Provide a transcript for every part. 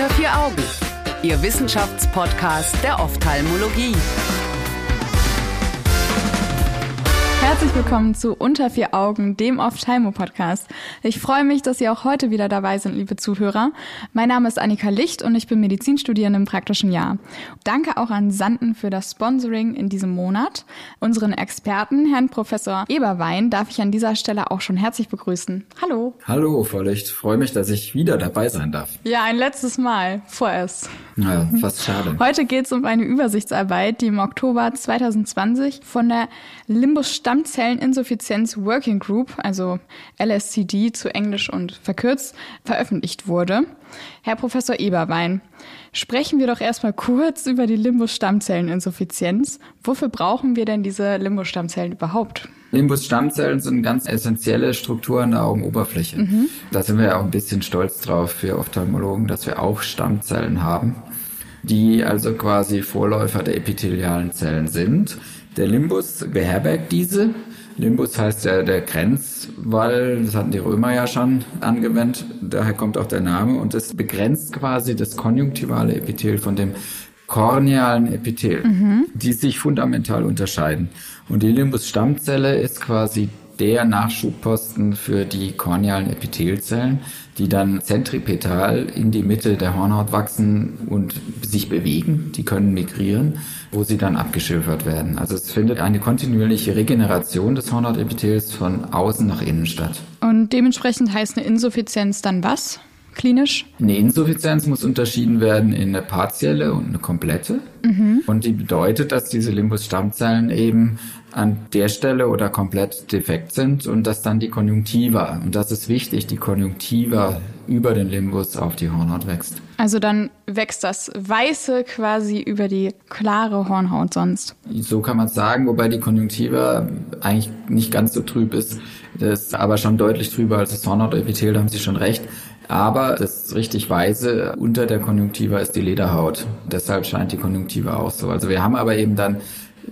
Unter vier Augen, Ihr Wissenschaftspodcast der Ophthalmologie. Herzlich willkommen zu Unter vier Augen, dem Ophthalmo-Podcast. Ich freue mich, dass Sie auch heute wieder dabei sind, liebe Zuhörer. Mein Name ist Annika Licht und ich bin Medizinstudierende im praktischen Jahr. Danke auch an Sanden für das Sponsoring in diesem Monat. Unseren Experten, Herrn Professor Eberwein, darf ich an dieser Stelle auch schon herzlich begrüßen. Hallo. Hallo, Frau Licht. Freue mich, dass ich wieder dabei sein darf. Ja, ein letztes Mal, vorerst. Ja, fast schade. Heute geht es um eine Übersichtsarbeit, die im Oktober 2020 von der Limbus Stammzelleninsuffizienz Working Group, also LSCD zu Englisch und verkürzt, veröffentlicht wurde. Herr Professor Eberwein, sprechen wir doch erstmal kurz über die Limbus-Stammzelleninsuffizienz. Wofür brauchen wir denn diese Limbus-Stammzellen überhaupt? Limbus-Stammzellen sind ganz essentielle Strukturen der Augenoberfläche. Mhm. Da sind wir ja auch ein bisschen stolz drauf für Ophthalmologen, dass wir auch Stammzellen haben, die also quasi Vorläufer der epithelialen Zellen sind. Der Limbus beherbergt diese. Limbus heißt ja der Grenzwall, das hatten die Römer ja schon angewendet, daher kommt auch der Name und es begrenzt quasi das konjunktivale Epithel von dem kornealen Epithel, mhm. die sich fundamental unterscheiden. Und die Limbus-Stammzelle ist quasi der Nachschubposten für die kornealen Epithelzellen, die dann zentripetal in die Mitte der Hornhaut wachsen und sich bewegen. Die können migrieren, wo sie dann abgeschilfert werden. Also es findet eine kontinuierliche Regeneration des Hornhautepithels von außen nach innen statt. Und dementsprechend heißt eine Insuffizienz dann was? Klinisch? Eine Insuffizienz muss unterschieden werden in eine partielle und eine komplette. Mhm. Und die bedeutet, dass diese Limbus-Stammzellen eben an der Stelle oder komplett defekt sind und dass dann die Konjunktiva, und das ist wichtig, die Konjunktiva über den Limbus auf die Hornhaut wächst. Also dann wächst das Weiße quasi über die klare Hornhaut sonst. So kann man es sagen, wobei die Konjunktiva eigentlich nicht ganz so trüb ist. Das ist aber schon deutlich trüber als das Hornhautepithel, da haben Sie schon recht. Aber das richtig Weiße unter der Konjunktiva ist die Lederhaut. Deshalb scheint die Konjunktiva auch so. Also wir haben aber eben dann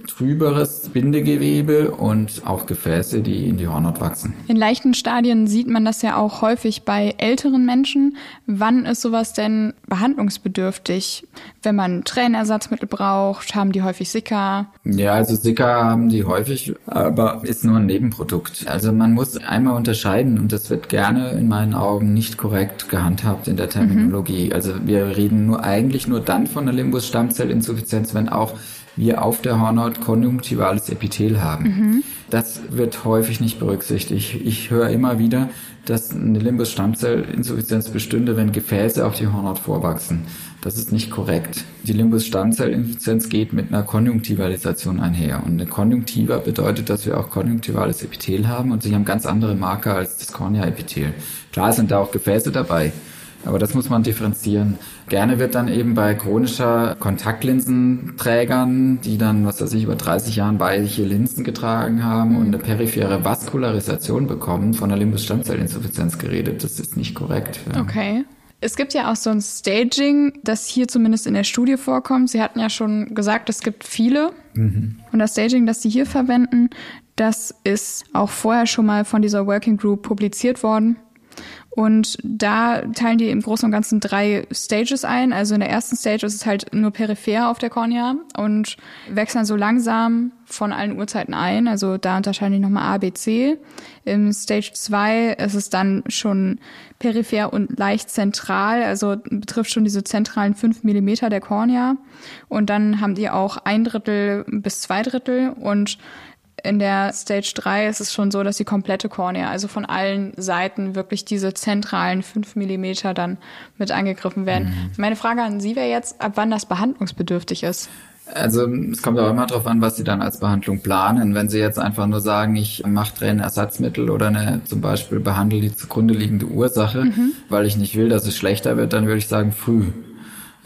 trüberes Bindegewebe und auch Gefäße, die in die Hornhaut wachsen. In leichten Stadien sieht man das ja auch häufig bei älteren Menschen. Wann ist sowas denn behandlungsbedürftig? Wenn man Tränenersatzmittel braucht, haben die häufig Sika? Ja, also Sika haben die häufig, aber ist nur ein Nebenprodukt. Also man muss einmal unterscheiden und das wird gerne in meinen Augen nicht korrekt gehandhabt in der Terminologie. Mhm. Also wir reden nur eigentlich nur dann von der Limbus-Stammzellinsuffizienz, wenn auch wir auf der Hornhaut konjunktivales Epithel haben. Mhm. Das wird häufig nicht berücksichtigt. Ich höre immer wieder, dass eine Limbus-Stammzellinsuffizienz bestünde, wenn Gefäße auf die Hornhaut vorwachsen. Das ist nicht korrekt. Die Limbus-Stammzellinsuffizienz geht mit einer Konjunktivalisation einher. Und eine Konjunktiva bedeutet, dass wir auch konjunktivales Epithel haben und sie haben ganz andere Marker als das Kornea-Epithel. Klar sind da auch Gefäße dabei. Aber das muss man differenzieren. Gerne wird dann eben bei chronischer Kontaktlinsenträgern, die dann, was weiß ich, über 30 Jahren weiche Linsen getragen haben und eine periphere Vaskularisation bekommen, von der Limbus-Stammzellinsuffizienz geredet. Das ist nicht korrekt. Ja. Okay. Es gibt ja auch so ein Staging, das hier zumindest in der Studie vorkommt. Sie hatten ja schon gesagt, es gibt viele. Mhm. Und das Staging, das Sie hier verwenden, das ist auch vorher schon mal von dieser Working Group publiziert worden. Und da teilen die im Großen und Ganzen drei Stages ein. Also in der ersten Stage ist es halt nur peripher auf der Kornea und wechseln so langsam von allen Uhrzeiten ein. Also da unterscheiden die nochmal A, B, C. Im Stage 2 ist es dann schon peripher und leicht zentral, also betrifft schon diese zentralen fünf Millimeter der Kornea. Und dann haben die auch ein Drittel bis zwei Drittel und in der Stage 3 ist es schon so, dass die komplette Kornea, also von allen Seiten wirklich diese zentralen 5 Millimeter dann mit angegriffen werden. Mhm. Meine Frage an Sie wäre jetzt, ab wann das behandlungsbedürftig ist. Also es kommt auch immer darauf an, was Sie dann als Behandlung planen. Wenn Sie jetzt einfach nur sagen, ich mache Tränenersatzmittel oder eine, zum Beispiel behandle die zugrunde liegende Ursache, mhm. weil ich nicht will, dass es schlechter wird, dann würde ich sagen früh.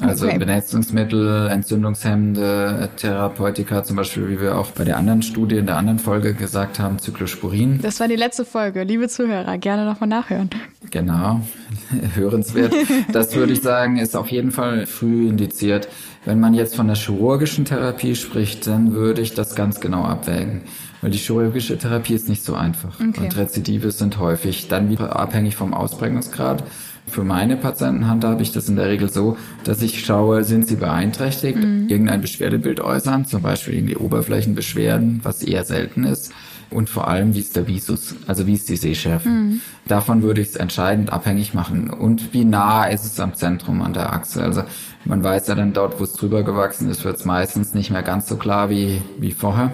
Also okay. Benetzungsmittel, entzündungshemmende Therapeutika, zum Beispiel, wie wir auch bei der anderen Studie in der anderen Folge gesagt haben, Zyklosporin. Das war die letzte Folge. Liebe Zuhörer, gerne nochmal nachhören. Genau, hörenswert. Das würde ich sagen, ist auf jeden Fall früh indiziert. Wenn man jetzt von der chirurgischen Therapie spricht, dann würde ich das ganz genau abwägen. Weil die chirurgische Therapie ist nicht so einfach. Okay. Und Rezidive sind häufig dann wieder abhängig vom Ausprägungsgrad. Für meine Patienten handhabe ich das in der Regel so, dass ich schaue, sind sie beeinträchtigt, mhm. irgendein Beschwerdebild äußern, zum Beispiel irgendwie Oberflächenbeschwerden, was eher selten ist. Und vor allem, wie ist der Visus, also wie ist die Sehschärfe. Mhm. Davon würde ich es entscheidend abhängig machen. Und wie nah ist es am Zentrum, an der Achse. Also man weiß ja dann dort, wo es drüber gewachsen ist, wird es meistens nicht mehr ganz so klar wie, wie vorher.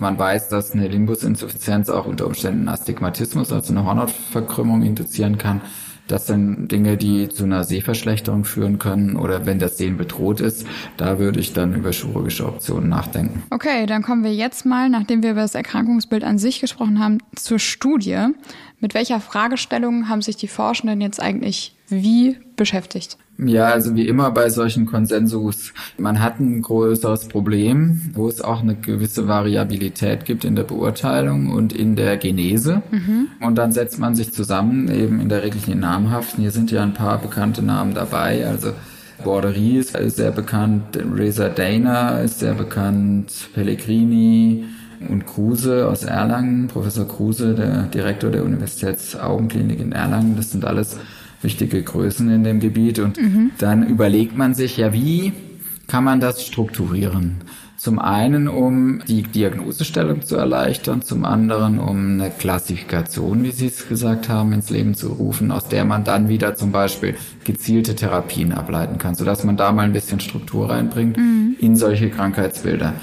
Man weiß, dass eine Limbusinsuffizienz auch unter Umständen Astigmatismus, also eine Hornhautverkrümmung induzieren kann. Das sind Dinge, die zu einer Sehverschlechterung führen können oder wenn das Sehen bedroht ist, da würde ich dann über chirurgische Optionen nachdenken. Okay, dann kommen wir jetzt mal, nachdem wir über das Erkrankungsbild an sich gesprochen haben, zur Studie. Mit welcher Fragestellung haben sich die Forschenden jetzt eigentlich wie beschäftigt? Ja, also wie immer bei solchen Konsensus. Man hat ein größeres Problem, wo es auch eine gewisse Variabilität gibt in der Beurteilung und in der Genese. Mhm. Und dann setzt man sich zusammen, eben in der Regel die namhaften. Hier sind ja ein paar bekannte Namen dabei. Also Borderie ist sehr bekannt, Reza Dana ist sehr bekannt, Pellegrini, und Kruse aus Erlangen, Professor Kruse, der Direktor der Universitätsaugenklinik in Erlangen, das sind alles wichtige Größen in dem Gebiet. Und mhm. dann überlegt man sich ja, wie kann man das strukturieren? Zum einen, um die Diagnosestellung zu erleichtern, zum anderen, um eine Klassifikation, wie Sie es gesagt haben, ins Leben zu rufen, aus der man dann wieder zum Beispiel gezielte Therapien ableiten kann, sodass man da mal ein bisschen Struktur reinbringt mhm. in solche Krankheitsbilder.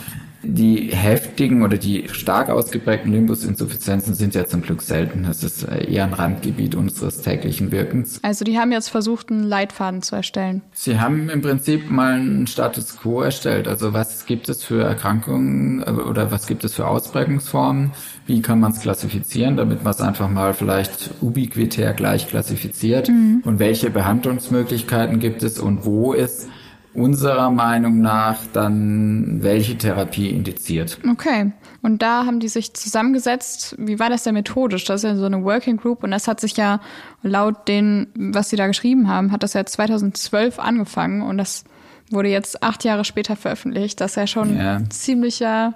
Die heftigen oder die stark ausgeprägten Limbusinsuffizienzen sind ja zum Glück selten. Das ist eher ein Randgebiet unseres täglichen Wirkens. Also die haben jetzt versucht, einen Leitfaden zu erstellen. Sie haben im Prinzip mal einen Status quo erstellt. Also was gibt es für Erkrankungen äh, oder was gibt es für Ausprägungsformen? Wie kann man es klassifizieren, damit man es einfach mal vielleicht ubiquitär gleich klassifiziert? Mhm. Und welche Behandlungsmöglichkeiten gibt es und wo ist unserer Meinung nach dann welche Therapie indiziert. Okay. Und da haben die sich zusammengesetzt. Wie war das denn methodisch? Das ist ja so eine Working Group und das hat sich ja laut den, was sie da geschrieben haben, hat das ja 2012 angefangen und das wurde jetzt acht Jahre später veröffentlicht. Das ist ja schon ja. ein ziemlicher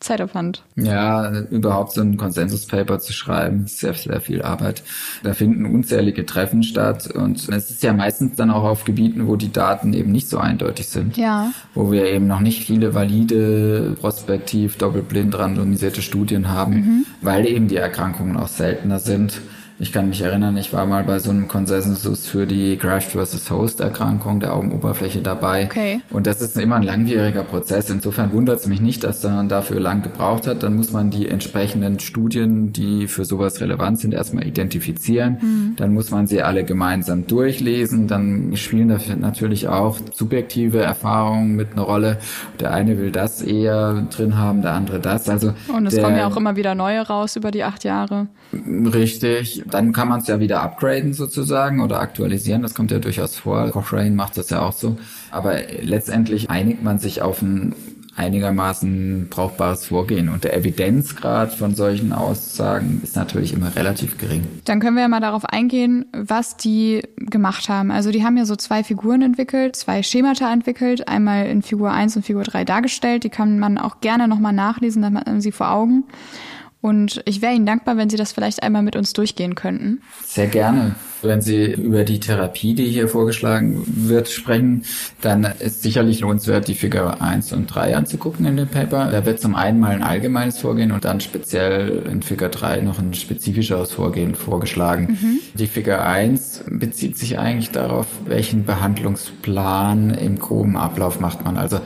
Zeitaufwand. Ja, überhaupt so ein Konsensuspaper zu schreiben, ist sehr, sehr viel Arbeit. Da finden unzählige Treffen statt und es ist ja meistens dann auch auf Gebieten, wo die Daten eben nicht so eindeutig sind. Ja. Wo wir eben noch nicht viele valide, prospektiv, doppelblind randomisierte Studien haben, mhm. weil eben die Erkrankungen auch seltener sind. Ich kann mich erinnern, ich war mal bei so einem Konsensus für die Graft versus Host Erkrankung der Augenoberfläche dabei. Okay. Und das ist immer ein langwieriger Prozess. Insofern wundert es mich nicht, dass man dafür lang gebraucht hat. Dann muss man die entsprechenden Studien, die für sowas relevant sind, erstmal identifizieren. Mhm. Dann muss man sie alle gemeinsam durchlesen. Dann spielen da natürlich auch subjektive Erfahrungen mit einer Rolle. Der eine will das eher drin haben, der andere das. Also Und es kommen ja auch immer wieder neue raus über die acht Jahre. Richtig dann kann man es ja wieder upgraden sozusagen oder aktualisieren. Das kommt ja durchaus vor. Cochrane macht das ja auch so. Aber letztendlich einigt man sich auf ein einigermaßen brauchbares Vorgehen. Und der Evidenzgrad von solchen Aussagen ist natürlich immer relativ gering. Dann können wir ja mal darauf eingehen, was die gemacht haben. Also die haben ja so zwei Figuren entwickelt, zwei Schemata entwickelt, einmal in Figur 1 und Figur 3 dargestellt. Die kann man auch gerne nochmal nachlesen, dann hat man sie vor Augen. Und ich wäre Ihnen dankbar, wenn Sie das vielleicht einmal mit uns durchgehen könnten. Sehr gerne. Wenn Sie über die Therapie, die hier vorgeschlagen wird, sprechen, dann ist sicherlich lohnenswert, die Figur 1 und 3 anzugucken in dem Paper. Da wird zum einen mal ein allgemeines Vorgehen und dann speziell in Figur 3 noch ein spezifischeres Vorgehen vorgeschlagen. Mhm. Die Figur 1 bezieht sich eigentlich darauf, welchen Behandlungsplan im groben Ablauf macht man. Also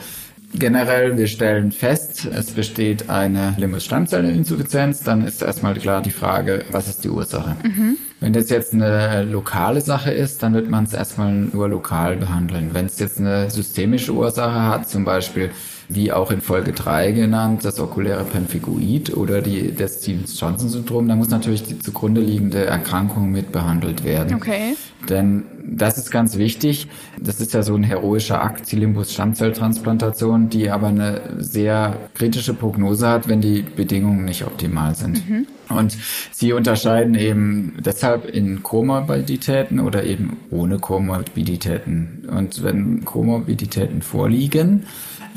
Generell, wir stellen fest, es besteht eine Limbus-Stammzelleninsuffizienz, dann ist erstmal klar die Frage, was ist die Ursache? Mhm. Wenn das jetzt eine lokale Sache ist, dann wird man es erstmal nur lokal behandeln. Wenn es jetzt eine systemische Ursache hat, zum Beispiel wie auch in Folge 3 genannt, das okuläre Pemphigoid oder die, das Stevens-Johnson-Syndrom, da muss natürlich die zugrunde liegende Erkrankung mit behandelt werden. Okay. Denn das ist ganz wichtig. Das ist ja so ein heroischer Akt, die Limbus-Stammzelltransplantation, die aber eine sehr kritische Prognose hat, wenn die Bedingungen nicht optimal sind. Mhm. Und sie unterscheiden eben deshalb in Komorbiditäten oder eben ohne Komorbiditäten. Und wenn Komorbiditäten vorliegen,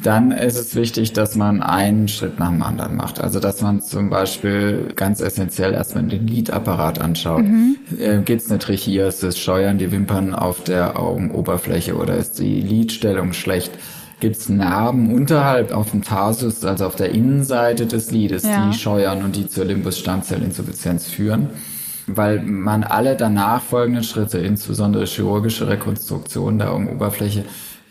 dann ist es wichtig, dass man einen Schritt nach dem anderen macht. Also dass man zum Beispiel ganz essentiell erstmal den Lidapparat anschaut. Mhm. Äh, Gibt es eine Trichiasis, scheuern die Wimpern auf der Augenoberfläche oder ist die Lidstellung schlecht? Gibt es Narben unterhalb auf dem Tarsus, also auf der Innenseite des Lides, ja. die scheuern und die zur Limbus-Stammzellinsuffizienz führen? weil man alle danach folgenden Schritte, insbesondere chirurgische Rekonstruktion der Augenoberfläche,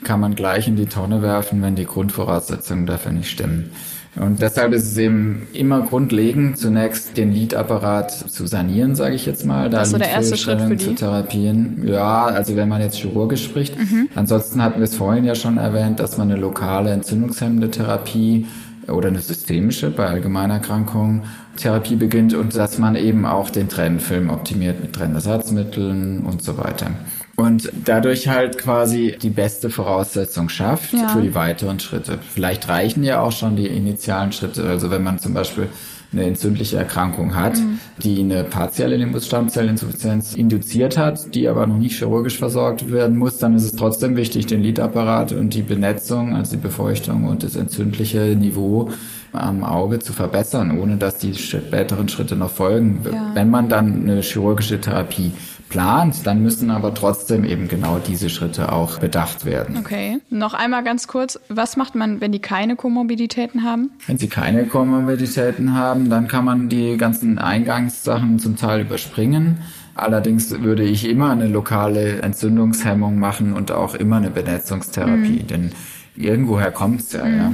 kann man gleich in die Tonne werfen, wenn die Grundvoraussetzungen dafür nicht stimmen. Und deshalb ist es eben immer grundlegend, zunächst den Lidapparat zu sanieren, sage ich jetzt mal. Da das ist so der erste Schritt für die? zu therapieren. Ja, also wenn man jetzt chirurgisch spricht. Mhm. Ansonsten hatten wir es vorhin ja schon erwähnt, dass man eine lokale entzündungshemmende Therapie oder eine systemische bei Allgemeinerkrankungen Therapie beginnt und dass man eben auch den Trennfilm optimiert mit Trennersatzmitteln und so weiter. Und dadurch halt quasi die beste Voraussetzung schafft ja. für die weiteren Schritte. Vielleicht reichen ja auch schon die initialen Schritte. Also wenn man zum Beispiel eine entzündliche Erkrankung hat, mhm. die eine partielle Limbus-Stammzellinsuffizienz induziert hat, die aber noch nicht chirurgisch versorgt werden muss, dann ist es trotzdem wichtig, den Lidapparat und die Benetzung, also die Befeuchtung und das entzündliche Niveau am Auge zu verbessern, ohne dass die späteren Schritte noch folgen. Ja. Wenn man dann eine chirurgische Therapie plant, dann müssen aber trotzdem eben genau diese Schritte auch bedacht werden. Okay. Noch einmal ganz kurz, was macht man, wenn die keine Komorbiditäten haben? Wenn sie keine Komorbiditäten haben, dann kann man die ganzen Eingangssachen zum Teil überspringen. Allerdings würde ich immer eine lokale Entzündungshemmung machen und auch immer eine Benetzungstherapie, mhm. denn irgendwoher kommt es ja, mhm. ja.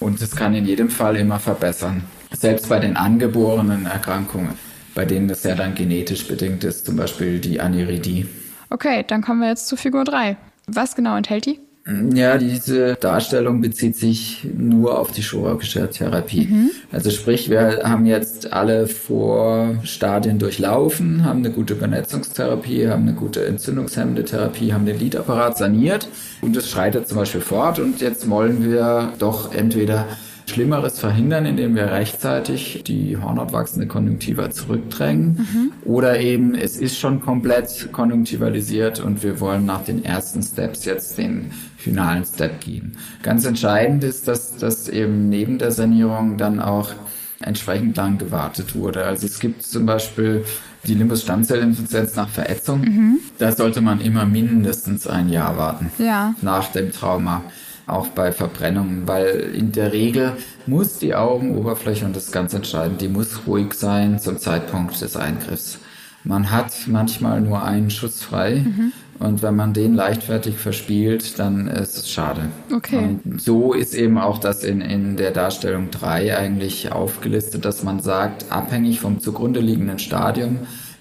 Und es kann in jedem Fall immer verbessern. Selbst bei den angeborenen Erkrankungen bei denen das ja dann genetisch bedingt ist, zum Beispiel die Aniridie. Okay, dann kommen wir jetzt zu Figur 3. Was genau enthält die? Ja, diese Darstellung bezieht sich nur auf die chirurgische Therapie. Mhm. Also sprich, wir haben jetzt alle Vorstadien durchlaufen, haben eine gute Vernetzungstherapie, haben eine gute entzündungshemmende Therapie, haben den Lidapparat saniert und es schreitet zum Beispiel fort und jetzt wollen wir doch entweder Schlimmeres verhindern, indem wir rechtzeitig die hornhautwachsende Konjunktiva zurückdrängen. Mhm. Oder eben, es ist schon komplett konjunktivalisiert und wir wollen nach den ersten Steps jetzt den finalen Step gehen. Ganz entscheidend ist, dass das eben neben der Sanierung dann auch entsprechend lang gewartet wurde. Also es gibt zum Beispiel die Limbus-Stammzellinsuffizienz nach Verätzung. Mhm. Da sollte man immer mindestens ein Jahr warten. Ja. Nach dem Trauma auch bei Verbrennungen, weil in der Regel muss die Augenoberfläche, und das ist ganz entscheidend, die muss ruhig sein zum Zeitpunkt des Eingriffs. Man hat manchmal nur einen Schuss frei mhm. und wenn man den leichtfertig verspielt, dann ist es schade. Okay. Und so ist eben auch das in, in der Darstellung 3 eigentlich aufgelistet, dass man sagt, abhängig vom zugrunde liegenden Stadium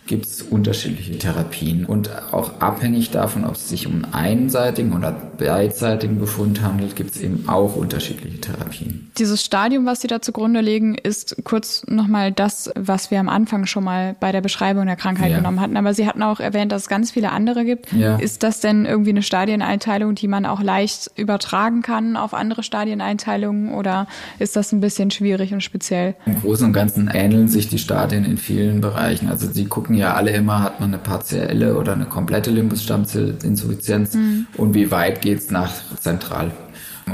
gibt es unterschiedliche Therapien und auch abhängig davon, ob es sich um einen einseitigen oder beidseitigen Befund handelt, gibt es eben auch unterschiedliche Therapien. Dieses Stadium, was Sie da zugrunde legen, ist kurz nochmal das, was wir am Anfang schon mal bei der Beschreibung der Krankheit ja. genommen hatten. Aber Sie hatten auch erwähnt, dass es ganz viele andere gibt. Ja. Ist das denn irgendwie eine Stadieneinteilung, die man auch leicht übertragen kann auf andere Stadieneinteilungen oder ist das ein bisschen schwierig und speziell? Im Großen und Ganzen ähneln sich die Stadien in vielen Bereichen. Also Sie gucken ja alle immer, hat man eine partielle oder eine komplette Limbus-Stammzellinsuffizienz mhm. und wie weit geht's nach zentral.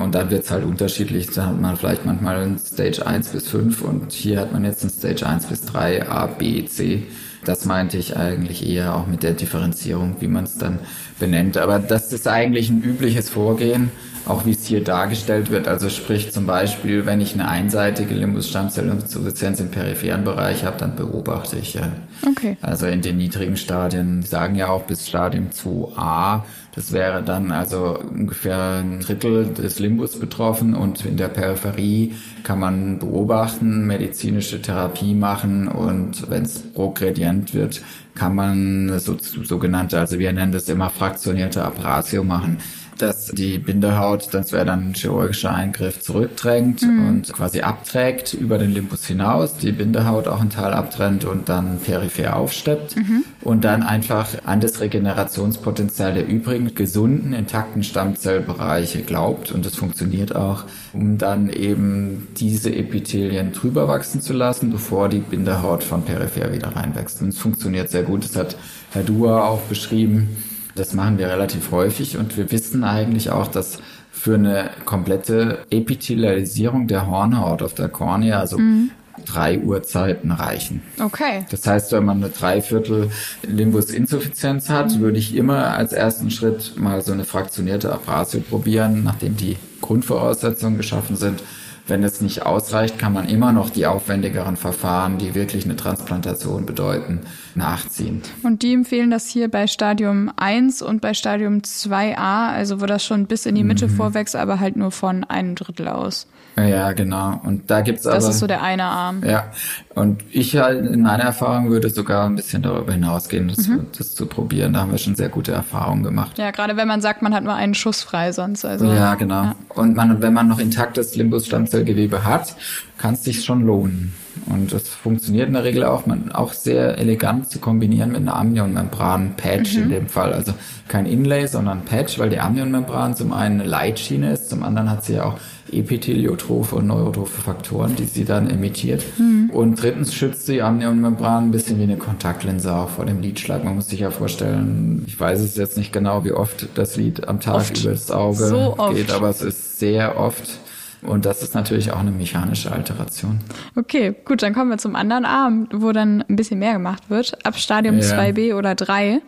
Und dann wird's halt unterschiedlich. Da hat man vielleicht manchmal ein Stage 1 bis 5 und hier hat man jetzt ein Stage 1 bis 3, A, B, C. Das meinte ich eigentlich eher auch mit der Differenzierung, wie man es dann benennt. Aber das ist eigentlich ein übliches Vorgehen auch wie es hier dargestellt wird. Also sprich zum Beispiel, wenn ich eine einseitige Limbus-Stammzellinsuffizienz im peripheren Bereich habe, dann beobachte ich ja. Okay. Also in den niedrigen Stadien, die sagen ja auch bis Stadium 2a, das wäre dann also ungefähr ein Drittel des Limbus betroffen und in der Peripherie kann man beobachten, medizinische Therapie machen und wenn es progredient wird, kann man so, sogenannte, also wir nennen das immer fraktionierte Abrasio machen dass die Bindehaut, das wäre dann ein chirurgischer Eingriff, zurückdrängt mhm. und quasi abträgt über den Limbus hinaus, die Bindehaut auch einen Teil abtrennt und dann peripher aufsteppt mhm. und dann einfach an das Regenerationspotenzial der übrigen gesunden, intakten Stammzellbereiche glaubt und es funktioniert auch, um dann eben diese Epithelien drüber wachsen zu lassen, bevor die Bindehaut von peripher wieder reinwächst. Und es funktioniert sehr gut. Das hat Herr Dua auch beschrieben das machen wir relativ häufig und wir wissen eigentlich auch, dass für eine komplette Epithelialisierung der Hornhaut auf der Kornea, also mhm. drei Uhrzeiten reichen. Okay. Das heißt, wenn man eine Dreiviertel Limbusinsuffizienz hat, mhm. würde ich immer als ersten Schritt mal so eine fraktionierte Abrasio probieren, nachdem die Grundvoraussetzungen geschaffen sind wenn es nicht ausreicht, kann man immer noch die aufwendigeren Verfahren, die wirklich eine Transplantation bedeuten, nachziehen. Und die empfehlen das hier bei Stadium 1 und bei Stadium 2a, also wo das schon bis in die Mitte mhm. vorwächst, aber halt nur von einem Drittel aus. Ja, genau. Und da gibt's aber. Das ist so der eine Arm. Ja. Und ich halt in meiner Erfahrung würde sogar ein bisschen darüber hinausgehen, das, mhm. das zu probieren. Da haben wir schon sehr gute Erfahrungen gemacht. Ja, gerade wenn man sagt, man hat nur einen Schuss frei sonst. Also, ja, genau. Ja. Und man, wenn man noch intaktes Limbus-Stammzellgewebe hat, kann es sich schon lohnen. Und das funktioniert in der Regel auch, man, auch sehr elegant zu kombinieren mit einer Amnionmembran-Patch mhm. in dem Fall. Also kein Inlay, sondern Patch, weil die Amnionmembran zum einen eine Leitschiene ist, zum anderen hat sie ja auch epitheliotrope und neurotrophe Faktoren, die sie dann emittiert. Mhm. Und drittens schützt die Amnionmembran ein bisschen wie eine Kontaktlinse auch vor dem Lidschlag. Man muss sich ja vorstellen, ich weiß es jetzt nicht genau, wie oft das Lid am Tag oft. über das Auge so geht, aber es ist sehr oft. Und das ist natürlich auch eine mechanische Alteration. Okay, gut, dann kommen wir zum anderen Arm, wo dann ein bisschen mehr gemacht wird, ab Stadium ja. 2b oder 3.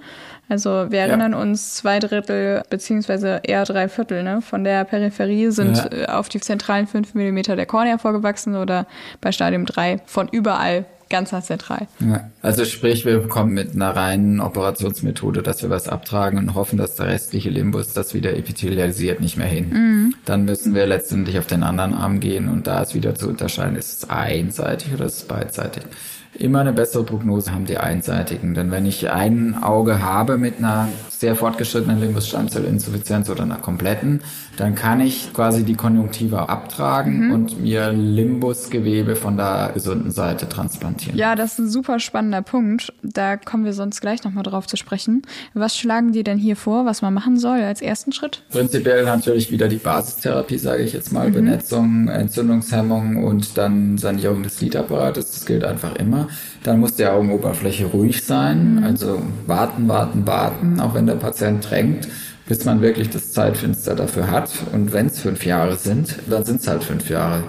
Also wir erinnern ja. uns, zwei Drittel beziehungsweise eher drei Viertel ne, von der Peripherie sind ja. Äh, auf die zentralen fünf Millimeter der Kornea vorgewachsen oder bei Stadium 3 von überall ganz zentral. Ja. Also sprich, wir kommen mit einer reinen Operationsmethode, dass wir was abtragen und hoffen, dass der restliche Limbus das wieder epithelialisiert nicht mehr hin. Mhm. Dann müssen wir letztendlich auf den anderen Arm gehen und da ist wieder zu unterscheiden, ist es einseitig oder ist es beidseitig immer eine bessere Prognose haben die einseitigen. Denn wenn ich ein Auge habe mit einer sehr fortgeschrittenen Limbus-Stammzellinsuffizienz oder einer kompletten, dann kann ich quasi die Konjunktive abtragen mhm. und mir Limbusgewebe von der gesunden Seite transplantieren. Ja, das ist ein super spannender Punkt. Da kommen wir sonst gleich nochmal drauf zu sprechen. Was schlagen die denn hier vor, was man machen soll als ersten Schritt? Prinzipiell natürlich wieder die Basistherapie, sage ich jetzt mal. Mhm. Benetzung, Entzündungshemmung und dann Sanierung des Lidapparates. Das gilt einfach immer. Dann muss die Augenoberfläche ruhig sein. Mhm. Also warten, warten, warten, auch wenn der Patient drängt bis man wirklich das Zeitfenster dafür hat. Und wenn es fünf Jahre sind, dann sind es halt fünf Jahre.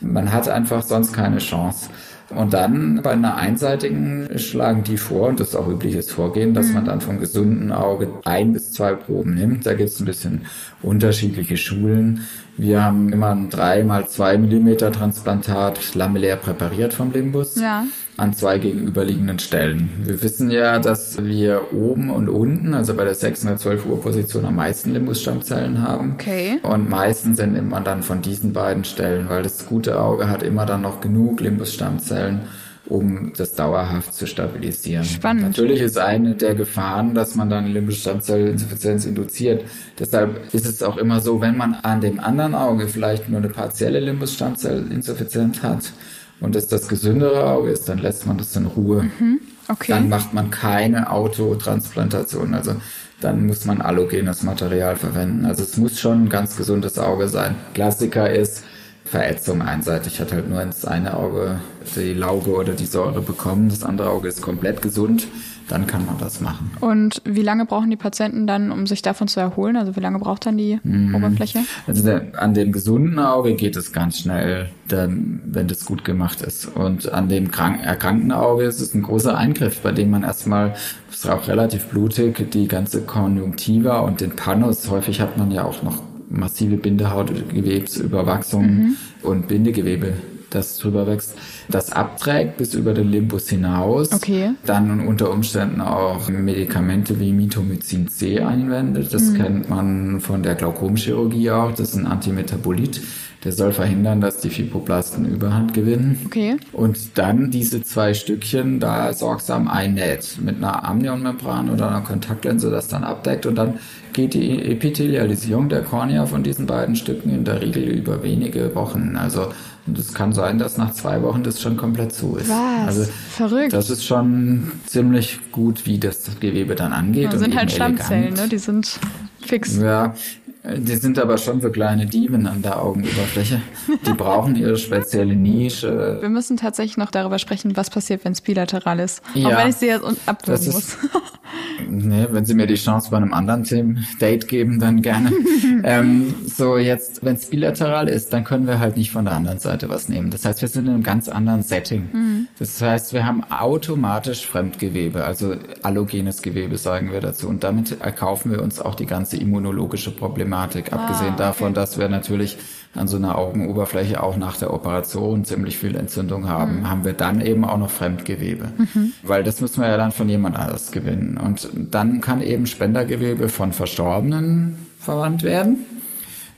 Man hat einfach sonst keine Chance. Und dann bei einer einseitigen schlagen die vor, und das ist auch übliches Vorgehen, dass man dann vom gesunden Auge ein bis zwei Proben nimmt. Da gibt es ein bisschen unterschiedliche Schulen. Wir haben immer ein 3 mal 2 Millimeter Transplantat lamellär präpariert vom Limbus ja. an zwei gegenüberliegenden Stellen. Wir wissen ja, dass wir oben und unten, also bei der 612 Uhr Position am meisten Limbusstammzellen haben. Okay. Und meistens sind immer dann von diesen beiden Stellen, weil das gute Auge hat immer dann noch genug Limbusstammzellen um das dauerhaft zu stabilisieren. Spannend. Natürlich ist eine der Gefahren, dass man dann limbische Stammzellinsuffizienz induziert. Deshalb ist es auch immer so, wenn man an dem anderen Auge vielleicht nur eine partielle Limbus-Stammzellinsuffizienz hat und es das gesündere Auge ist, dann lässt man das in Ruhe. Mhm. Okay. Dann macht man keine Autotransplantation. Also dann muss man allogenes Material verwenden. Also es muss schon ein ganz gesundes Auge sein. Klassiker ist, Verätzung einseitig. Hat halt nur ins eine Auge die Lauge oder die Säure bekommen. Das andere Auge ist komplett gesund. Dann kann man das machen. Und wie lange brauchen die Patienten dann, um sich davon zu erholen? Also wie lange braucht dann die mhm. Oberfläche? Also der, an dem gesunden Auge geht es ganz schnell, denn, wenn das gut gemacht ist. Und an dem krank, erkrankten Auge ist es ein großer Eingriff, bei dem man erstmal, das ist auch relativ blutig, die ganze Konjunktiva und den Panus, häufig hat man ja auch noch massive Bindehautgewebsüberwachsung mhm. und Bindegewebe, das drüber wächst, das abträgt bis über den Limbus hinaus. Okay. Dann unter Umständen auch Medikamente wie Mitomycin C einwendet. Das mhm. kennt man von der Glaukomchirurgie auch. Das ist ein Antimetabolit der soll verhindern, dass die Fibroblasten Überhand gewinnen. Okay. Und dann diese zwei Stückchen da sorgsam einnäht mit einer Amnionmembran oder einer Kontaktlinse das dann abdeckt und dann geht die Epithelialisierung der Kornea von diesen beiden Stücken in der Regel über wenige Wochen. Also es kann sein, dass nach zwei Wochen das schon komplett zu ist. Was? Also Verrückt. Das ist schon ziemlich gut, wie das Gewebe dann angeht. Das sind halt Stammzellen, ne? Die sind fix. Ja, Die sind aber schon für kleine Dieven an der Augenoberfläche. Die brauchen ihre spezielle Nische. Wir müssen tatsächlich noch darüber sprechen, was passiert, wenn es bilateral ist. Ja, Auch wenn ich sie jetzt abwürgen muss. nee, wenn Sie mir die Chance bei einem anderen Themen-Date geben, dann gerne. ähm, so, jetzt, wenn es bilateral ist, dann können wir halt nicht von der anderen Seite was nehmen. Das heißt, wir sind in einem ganz anderen Setting. Mhm. Das heißt, wir haben automatisch Fremdgewebe, also allogenes Gewebe, sagen wir dazu. Und damit erkaufen wir uns auch die ganze immunologische Problematik. Problematik. Ah, Abgesehen davon, okay. dass wir natürlich an so einer Augenoberfläche auch nach der Operation ziemlich viel Entzündung haben, mhm. haben wir dann eben auch noch Fremdgewebe. Mhm. Weil das müssen wir ja dann von jemand anders gewinnen. Und dann kann eben Spendergewebe von Verstorbenen verwandt werden.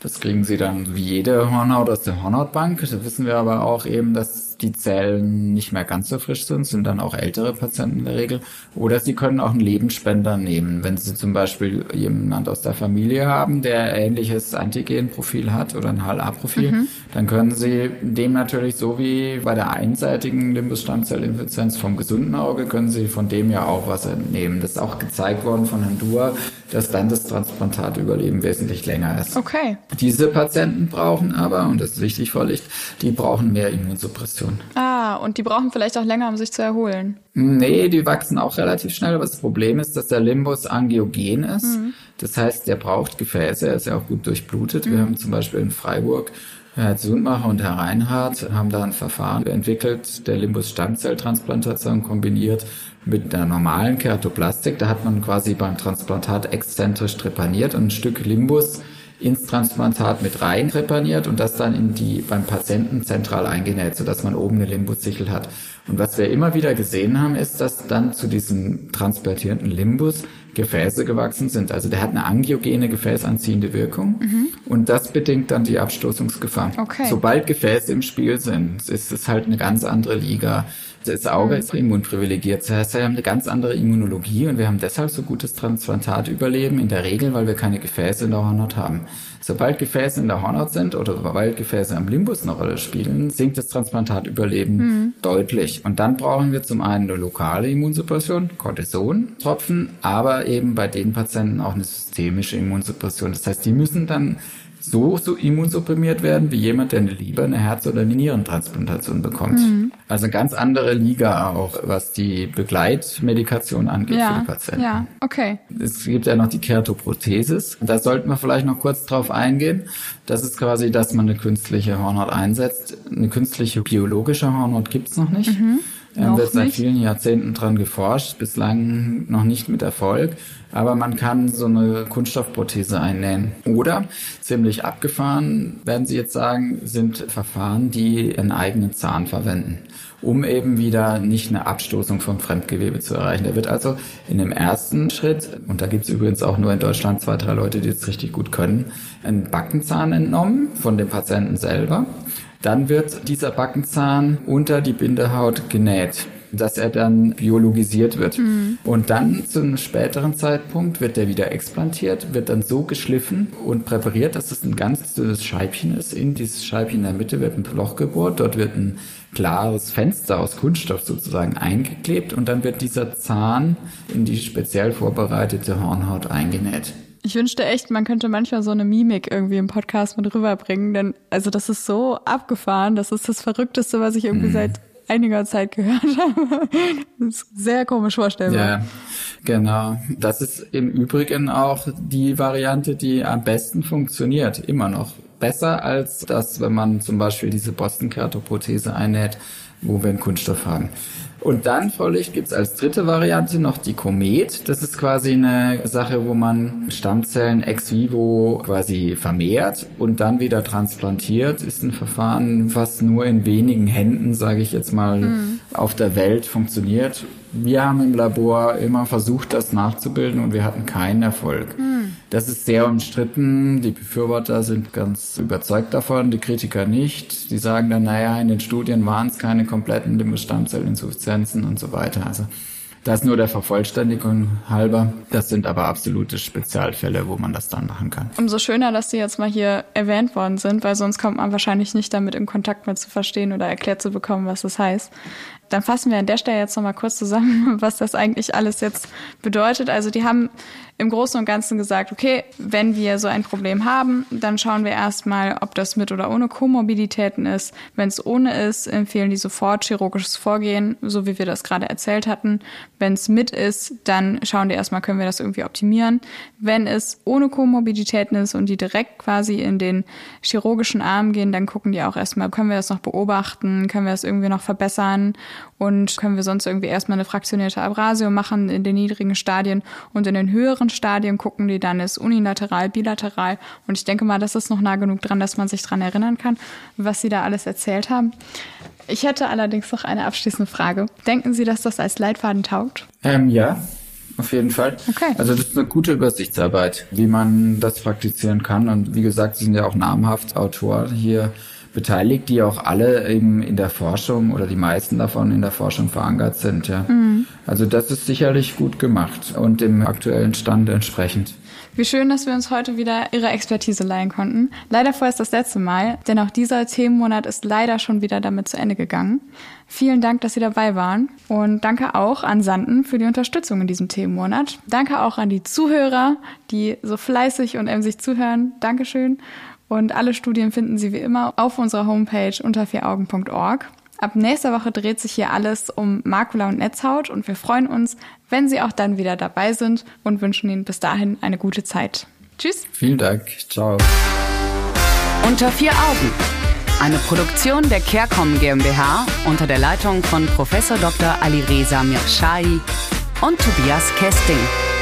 Das kriegen sie dann wie jede Hornhaut aus der Hornhautbank. Da wissen wir aber auch eben, dass die Zellen nicht mehr ganz so frisch sind, sind dann auch ältere Patienten in der Regel. Oder sie können auch einen Lebensspender nehmen, wenn sie zum Beispiel jemand aus der Familie haben, der ähnliches Antigenprofil hat oder ein HLA-Profil, mhm. dann können sie dem natürlich so wie bei der einseitigen Limbus-Stammzellinsuffizienz vom gesunden Auge, können sie von dem ja auch was entnehmen. Das ist auch gezeigt worden von Herrn Dua, dass dann das Transplantatüberleben wesentlich länger ist. Okay. Diese Patienten brauchen aber, und das ist wichtig vor Licht, die brauchen mehr Immunsuppression. Ah, und die brauchen vielleicht auch länger, um sich zu erholen. Nee, die wachsen auch relativ schnell, aber das Problem ist, dass der Limbus angiogen ist. Mhm. Das heißt, der braucht Gefäße, er ist ja auch gut durchblutet. Mhm. Wir haben zum Beispiel in Freiburg Herr Zundmacher und Herr Reinhardt haben da ein Verfahren entwickelt, der Limbus-Stammzelltransplantation kombiniert mit der normalen Keratoplastik. Da hat man quasi beim Transplantat exzentrisch trepaniert und ein Stück Limbus ins Transplantat mit rein repariert und das dann in die beim Patienten zentral eingenäht, sodass man oben eine Limbussichel hat. Und was wir immer wieder gesehen haben, ist, dass dann zu diesem transplantierten Limbus Gefäße gewachsen sind. Also der hat eine angiogene gefäßanziehende Wirkung mhm. und das bedingt dann die Abstoßungsgefahr. Okay. Sobald Gefäße im Spiel sind, ist es halt eine ganz andere Liga. Das Auge mhm. ist immunprivilegiert. Das heißt, wir haben eine ganz andere Immunologie und wir haben deshalb so gutes Transplantatüberleben in der Regel, weil wir keine Gefäße in der Hornhaut haben. Sobald Gefäße in der Hornhaut sind oder sobald Gefäße am Limbus eine Rolle spielen, sinkt das Transplantatüberleben mhm. deutlich. Und dann brauchen wir zum einen eine lokale Immunsuppression, Cortison-Tropfen, aber eben bei den Patienten auch eine systemische Immunsuppression. Das heißt, die müssen dann so, so immunsupprimiert werden wie jemand, der eine Leber, eine Herz- oder eine Nierentransplantation bekommt. Mhm. Also eine ganz andere Liga auch, was die Begleitmedikation angeht ja, für die Patienten. Ja, okay. Es gibt ja noch die Keratoprothesis. Da sollten wir vielleicht noch kurz drauf eingehen. Das ist quasi, dass man eine künstliche Hornhaut einsetzt. Eine künstliche biologische Hornhaut gibt's noch nicht. Mhm. Ähm, wird seit vielen Jahrzehnten dran geforscht, bislang noch nicht mit Erfolg. Aber man kann so eine Kunststoffprothese einnähen. Oder, ziemlich abgefahren, werden Sie jetzt sagen, sind Verfahren, die einen eigenen Zahn verwenden, um eben wieder nicht eine Abstoßung von Fremdgewebe zu erreichen. Der wird also in dem ersten Schritt, und da gibt es übrigens auch nur in Deutschland zwei, drei Leute, die das richtig gut können, ein Backenzahn entnommen von dem Patienten selber. Dann wird dieser Backenzahn unter die Bindehaut genäht dass er dann biologisiert wird. Mhm. Und dann zu einem späteren Zeitpunkt wird er wieder explantiert, wird dann so geschliffen und präpariert, dass es ein ganz dünnes Scheibchen ist. In dieses Scheibchen in der Mitte wird ein Loch gebohrt, dort wird ein klares Fenster aus Kunststoff sozusagen eingeklebt und dann wird dieser Zahn in die speziell vorbereitete Hornhaut eingenäht. Ich wünschte echt, man könnte manchmal so eine Mimik irgendwie im Podcast mit rüberbringen, denn also das ist so abgefahren, das ist das Verrückteste, was ich irgendwie mm. seit einiger Zeit gehört habe. Das ist sehr komisch vorstellbar. Ja, genau. Das ist im Übrigen auch die Variante, die am besten funktioniert, immer noch. Besser als das, wenn man zum Beispiel diese Boston-Keratoprothese einnäht, wo wir einen Kunststoff haben. Und dann, Frau Licht, gibt's als dritte Variante noch die Komet. Das ist quasi eine Sache, wo man Stammzellen ex vivo quasi vermehrt und dann wieder transplantiert. Ist ein Verfahren, was nur in wenigen Händen, sage ich jetzt mal, mhm. auf der Welt funktioniert wir haben im Labor immer versucht, das nachzubilden und wir hatten keinen Erfolg. Hm. Das ist sehr umstritten. Die Befürworter sind ganz überzeugt davon, die Kritiker nicht. Die sagen dann, naja, in den Studien waren es keine kompletten Limbus-Stammzellinsuffizienzen und so weiter. Also das nur der Vervollständigung halber. Das sind aber absolute Spezialfälle, wo man das dann machen kann. Umso schöner, dass die jetzt mal hier erwähnt worden sind, weil sonst kommt man wahrscheinlich nicht damit in Kontakt mit zu verstehen oder erklärt zu bekommen, was das heißt. Dann fassen wir an der Stelle jetzt nochmal kurz zusammen, was das eigentlich alles jetzt bedeutet. Also die haben im Großen und Ganzen gesagt, okay, wenn wir so ein Problem haben, dann schauen wir erstmal, ob das mit oder ohne Komorbiditäten ist. Wenn es ohne ist, empfehlen die sofort chirurgisches Vorgehen, so wie wir das gerade erzählt hatten. Wenn es mit ist, dann schauen die erstmal, können wir das irgendwie optimieren. Wenn es ohne Komorbiditäten ist und die direkt quasi in den chirurgischen Arm gehen, dann gucken die auch erstmal, können wir das noch beobachten, können wir das irgendwie noch verbessern und können wir sonst irgendwie erstmal eine fraktionierte Abrasio machen in den niedrigen Stadien und in den höheren Stadien gucken die dann, ist unilateral, bilateral und ich denke mal, das ist noch nah genug dran, dass man sich dran erinnern kann, was sie da alles erzählt haben. Ich hätte allerdings noch eine abschließende Frage. Denken Sie, dass das als Leitfaden taugt? Ähm, ja, auf jeden Fall. Okay. Also das ist eine gute Übersichtsarbeit, wie man das praktizieren kann. Und wie gesagt, Sie sind ja auch namhaft Autor hier beteiligt, die auch alle eben in der Forschung oder die meisten davon in der Forschung verankert sind. Ja. Mhm. Also das ist sicherlich gut gemacht und dem aktuellen Stand entsprechend. Wie schön, dass wir uns heute wieder Ihre Expertise leihen konnten. Leider vorerst das letzte Mal, denn auch dieser Themenmonat ist leider schon wieder damit zu Ende gegangen. Vielen Dank, dass Sie dabei waren und danke auch an Sanden für die Unterstützung in diesem Themenmonat. Danke auch an die Zuhörer, die so fleißig und emsig zuhören. Dankeschön. Und alle Studien finden Sie wie immer auf unserer Homepage unter vieraugen.org. Ab nächster Woche dreht sich hier alles um Makula und Netzhaut und wir freuen uns, wenn Sie auch dann wieder dabei sind und wünschen Ihnen bis dahin eine gute Zeit. Tschüss. Vielen Dank. Ciao. Unter vier Augen. Eine Produktion der CareCom GmbH unter der Leitung von Prof. Dr. Alireza Mirshahi und Tobias Kesting.